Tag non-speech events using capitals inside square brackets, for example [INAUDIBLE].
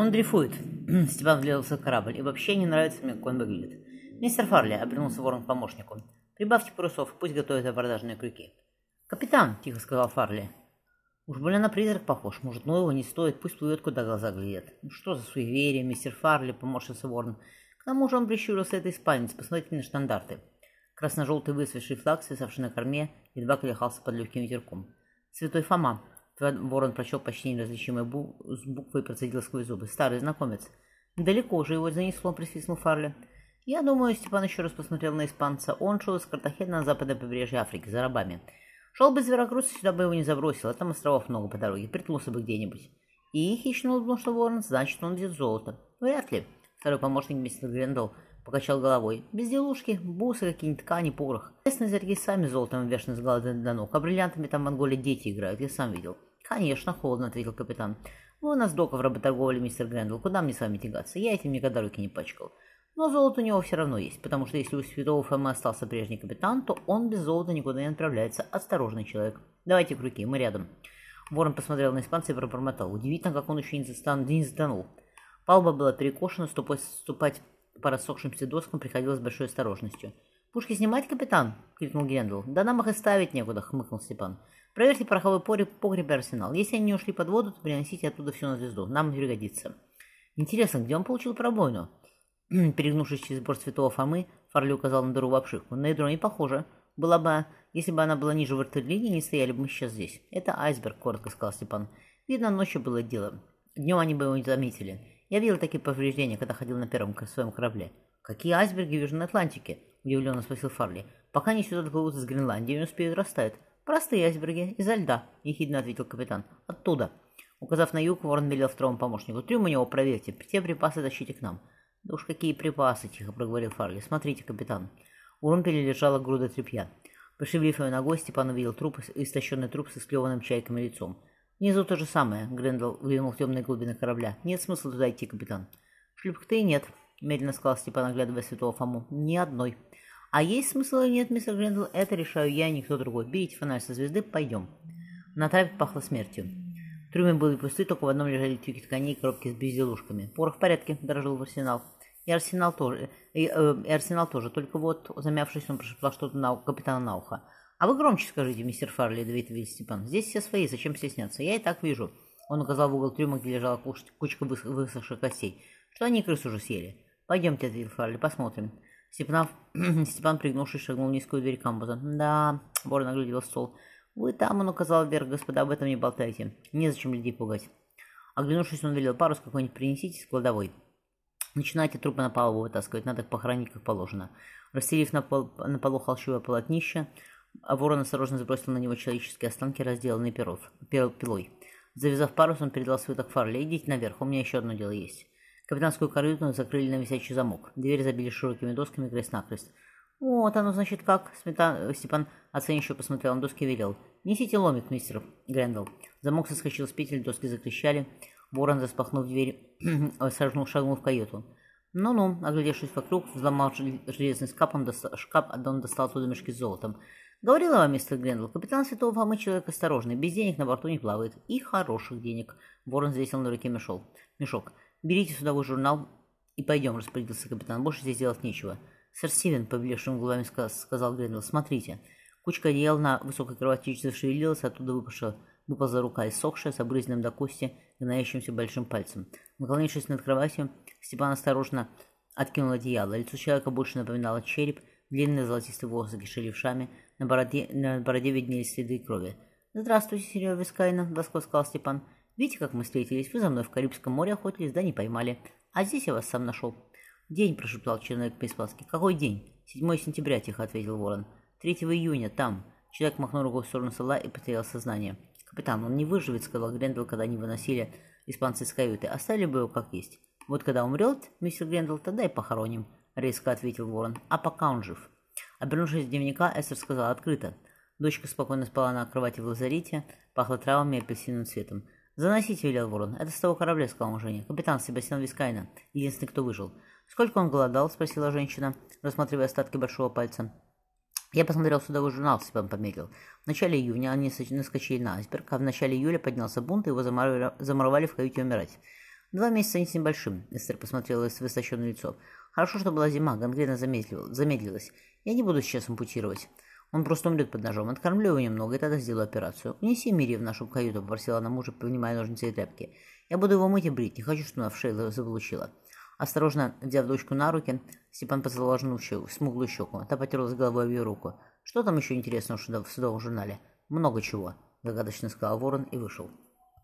Он дрейфует. Степан влился в корабль. И вообще не нравится мне, как он выглядит. Мистер Фарли, обернулся ворон к помощнику. Прибавьте парусов, пусть готовят абордажные крюки. Капитан, тихо сказал Фарли. Уж больно на призрак похож. Может, ну его не стоит, пусть плывет, куда глаза глядят. Ну что за суеверие, мистер Фарли, поморщился ворон. К тому же он прищурился этой спальницы, посмотрите на штандарты. Красно-желтый высвежий флаг, свисавший на корме, едва колыхался под легким ветерком. «Святой Фома!» Ворон прочел почти неразличимые бу буквы и процедил сквозь зубы. «Старый знакомец!» «Далеко же его занесло», — присвистнул Фарли. «Я думаю, Степан еще раз посмотрел на испанца. Он шел из Картахена на западное побережье Африки, за рабами. Шел бы из Веракруса, сюда бы его не забросил, а там островов много по дороге, приткнулся бы где-нибудь». И хищно улыбнулся ворон, значит, он везет золото. «Вряд ли». Второй помощник мистер Грендел покачал головой. Безделушки, бусы, какие-нибудь ткани, порох. Местные зерги сами золотом вешаны с головы до ног, а бриллиантами там в Монголии дети играют, я сам видел. Конечно, холодно, ответил капитан. Вы у нас дока в работорговле, мистер Грендел, куда мне с вами тягаться? Я этим никогда руки не пачкал. Но золото у него все равно есть, потому что если у святого Фомы остался прежний капитан, то он без золота никуда не отправляется. Осторожный человек. Давайте к руке, мы рядом. Ворон посмотрел на испанца и пробормотал. Удивительно, как он еще не, застан... не затонул. Палуба была перекошена, ступать по рассохшимся доскам приходилось с большой осторожностью. «Пушки снимать, капитан?» — крикнул Гендел. «Да нам их и ставить некуда», — хмыкнул Степан. «Проверьте пороховой погреб, погреб и арсенал. Если они не ушли под воду, то приносите оттуда все на звезду. Нам пригодится». «Интересно, где он получил пробоину?» [CLEARS THROAT] Перегнувшись через борт святого Фомы, Фарли указал на дыру в обшивку. «На ядро не похоже. Была бы... Если бы она была ниже вертолинии, не стояли бы мы сейчас здесь. Это айсберг», — коротко сказал Степан. «Видно, ночью было дело. Днем они бы его не заметили. Я видел такие повреждения, когда ходил на первом своем корабле. Какие айсберги в Южной Атлантике? Удивленно спросил Фарли. Пока они сюда доплывут из Гренландии, не успеют растаять. Простые айсберги, изо льда, ехидно ответил капитан. Оттуда. Указав на юг, Ворон велел второму помощнику. Трюм у него проверьте, все припасы тащите к нам. Да уж какие припасы, тихо проговорил Фарли. Смотрите, капитан. У румпеля лежала груда тряпья. Пошевелив ее ногой, Степан увидел труп, истощенный труп с исклеванным чайками лицом. «Внизу то же самое», — Грендел выглянул в темные глубины корабля. «Нет смысла туда идти, капитан». «Шлюпок-то и нет», — медленно сказал Степан, оглядывая святого Фому. «Ни одной». «А есть смысл или нет, мистер Грендел? Это решаю я, никто другой. Берите фонарь со звезды, пойдем». На трапе пахло смертью. Трюмы были пусты, только в одном лежали тюки тканей и коробки с безделушками. «Порох в порядке», — дорожил в арсенал. И арсенал тоже, и, э, и арсенал тоже, только вот, замявшись, он прошептал что-то на капитана на ухо. «А вы громче скажите, мистер Фарли», — довитовил Степан. «Здесь все свои, зачем стесняться? Я и так вижу». Он указал в угол трюма, где лежала кучка высохших костей. «Что они крыс уже съели?» «Пойдемте», — ответил Фарли, — «посмотрим». Степан, [CLEARS THROAT] Степан, пригнувшись, шагнул в низкую дверь камбуза. «Да», — Борн оглядел стол. «Вы там», — он указал вверх, — «господа, об этом не болтайте. Незачем людей пугать». Оглянувшись, он велел парус какой-нибудь принесите с кладовой. Начинайте трупы на палубу вытаскивать, надо их похоронить как положено. Расстелив на, пол, на полу холщовое полотнище, ворон осторожно сбросил на него человеческие останки, разделанные перов, пилой. Завязав парус, он передал свиток Фарли. «Идите наверх, у меня еще одно дело есть». Капитанскую каюту закрыли на висячий замок. Дверь забили широкими досками крест-накрест. «Вот оно, значит, как?» Сметан... Степан оценивающе посмотрел на доски и велел. «Несите ломик, мистер Грэндалл». Замок соскочил с петель, доски закричали. Ворон, распахнув дверь, [CLEARS THROAT] шагнул, шагнул в каюту. «Ну-ну», оглядевшись вокруг, взломал железный шкаф, он достал, шкаф, он достал оттуда мешки с золотом. Говорила вам, мистер Грендел, капитан Святого Фомы человек осторожный, без денег на борту не плавает. И хороших денег. Ворон взвесил на руке мешок. Мешок. Берите судовой журнал и пойдем, распорядился капитан. Больше здесь делать нечего. Сэр Стивен, повелевшим глазами, сказал Грендел, смотрите. Кучка одеял на высокой кровати зашевелилась, оттуда выпала, выползла рука, иссохшая, с обрызенным до кости, гнающимся большим пальцем. Наклонившись над кроватью, Степан осторожно откинул одеяло. Лицо человека больше напоминало череп, длинные золотистые волосы кишели в шаме, на бороде, на бороде виднелись следы крови. «Здравствуйте, Серега Вискайна», — сказал Степан. «Видите, как мы встретились? Вы за мной в Карибском море охотились, да не поймали. А здесь я вас сам нашел». «День», — прошептал человек по-испански. «Какой день?» «7 сентября», — тихо ответил Ворон. «3 июня, там». Человек махнул рукой в сторону стола и потерял сознание. «Капитан, он не выживет», — сказал Грендел, когда они выносили испанцы из каюты. «Оставили бы его как есть». «Вот когда умрет, мистер Грендел, тогда и похороним», — резко ответил Ворон. «А пока он жив». Обернувшись в дневника, Эстер сказала открыто. Дочка спокойно спала на кровати в лазарете, пахло травами и апельсиновым цветом. «Заносите», — велел ворон. «Это с того корабля», — сказал он Жене. «Капитан Себастьян Вискайна, единственный, кто выжил». «Сколько он голодал?» — спросила женщина, рассматривая остатки большого пальца. Я посмотрел судовой журнал, Степан помедлил. В начале июня они наскочили на айсберг, а в начале июля поднялся бунт, и его замуровали в каюте умирать. Два месяца не с небольшим. Эстер посмотрела в высоченное лицо. Хорошо, что была зима, гангрена замедлилась. Я не буду сейчас ампутировать. Он просто умрет под ножом. Откормлю его немного, и тогда сделаю операцию. Унеси Мири в нашу каюту, попросила она мужа, поднимая ножницы и тряпки. Я буду его мыть и брить. Не хочу, чтобы она в шею заполучила. Осторожно взяв дочку на руки, Степан поцеловал жену в смуглую щеку. Та потерлась головой в ее руку. Что там еще интересного в судовом журнале? Много чего, загадочно сказал Ворон и вышел.